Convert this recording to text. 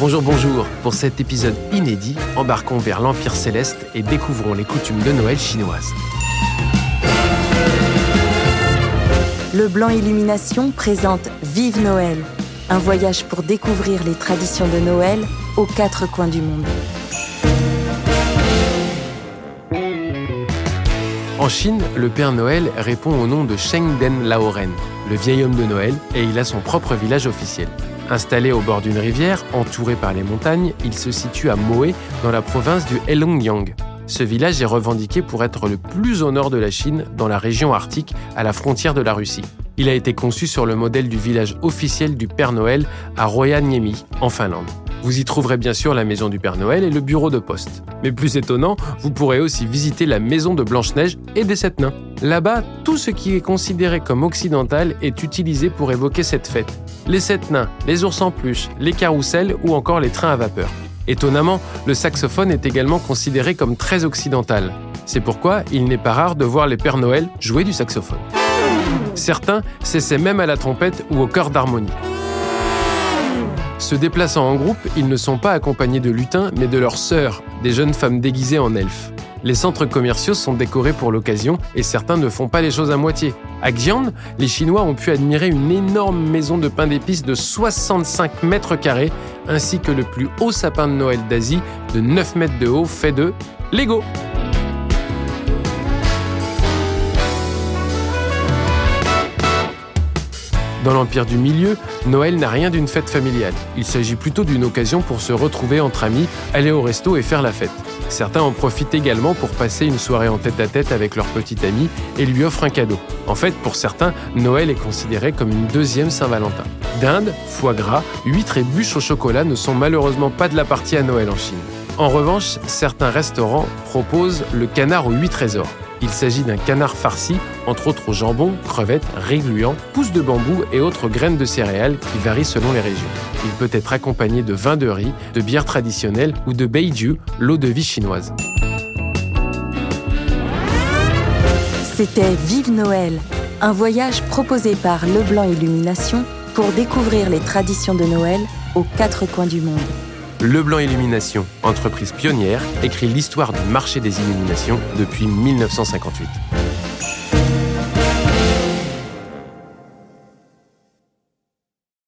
Bonjour, bonjour. Pour cet épisode inédit, embarquons vers l'Empire céleste et découvrons les coutumes de Noël chinoises. Le Blanc Illumination présente Vive Noël, un voyage pour découvrir les traditions de Noël aux quatre coins du monde. En Chine, le Père Noël répond au nom de Sheng Den Laoren, le vieil homme de Noël, et il a son propre village officiel. Installé au bord d'une rivière, entouré par les montagnes, il se situe à Moé, dans la province du Heilongjiang. Ce village est revendiqué pour être le plus au nord de la Chine, dans la région arctique, à la frontière de la Russie. Il a été conçu sur le modèle du village officiel du Père Noël à Rovaniemi, en Finlande. Vous y trouverez bien sûr la maison du Père Noël et le bureau de poste. Mais plus étonnant, vous pourrez aussi visiter la maison de Blanche-Neige et des Sept Nains. Là-bas, tout ce qui est considéré comme occidental est utilisé pour évoquer cette fête. Les Sept Nains, les ours en peluche, les carousels ou encore les trains à vapeur. Étonnamment, le saxophone est également considéré comme très occidental. C'est pourquoi il n'est pas rare de voir les Pères Noël jouer du saxophone. Certains s'essaient même à la trompette ou au chœur d'harmonie. Se déplaçant en groupe, ils ne sont pas accompagnés de lutins, mais de leurs sœurs, des jeunes femmes déguisées en elfes. Les centres commerciaux sont décorés pour l'occasion et certains ne font pas les choses à moitié. À Xi'an, les Chinois ont pu admirer une énorme maison de pain d'épices de 65 mètres carrés, ainsi que le plus haut sapin de Noël d'Asie de 9 mètres de haut fait de Lego. Dans l'Empire du Milieu, Noël n'a rien d'une fête familiale. Il s'agit plutôt d'une occasion pour se retrouver entre amis, aller au resto et faire la fête. Certains en profitent également pour passer une soirée en tête-à-tête avec leur petit ami et lui offrent un cadeau. En fait, pour certains, Noël est considéré comme une deuxième Saint-Valentin. Dinde, foie gras, huîtres et bûches au chocolat ne sont malheureusement pas de la partie à Noël en Chine. En revanche, certains restaurants proposent le canard aux huit trésors. Il s'agit d'un canard farci, entre autres au jambon, crevettes, riz gluant, pousses de bambou et autres graines de céréales qui varient selon les régions. Il peut être accompagné de vin de riz, de bière traditionnelle ou de beiju, l'eau de vie chinoise. C'était Vive Noël, un voyage proposé par Leblanc Illumination pour découvrir les traditions de Noël aux quatre coins du monde. Leblanc Illumination, entreprise pionnière, écrit l'histoire du marché des illuminations depuis 1958.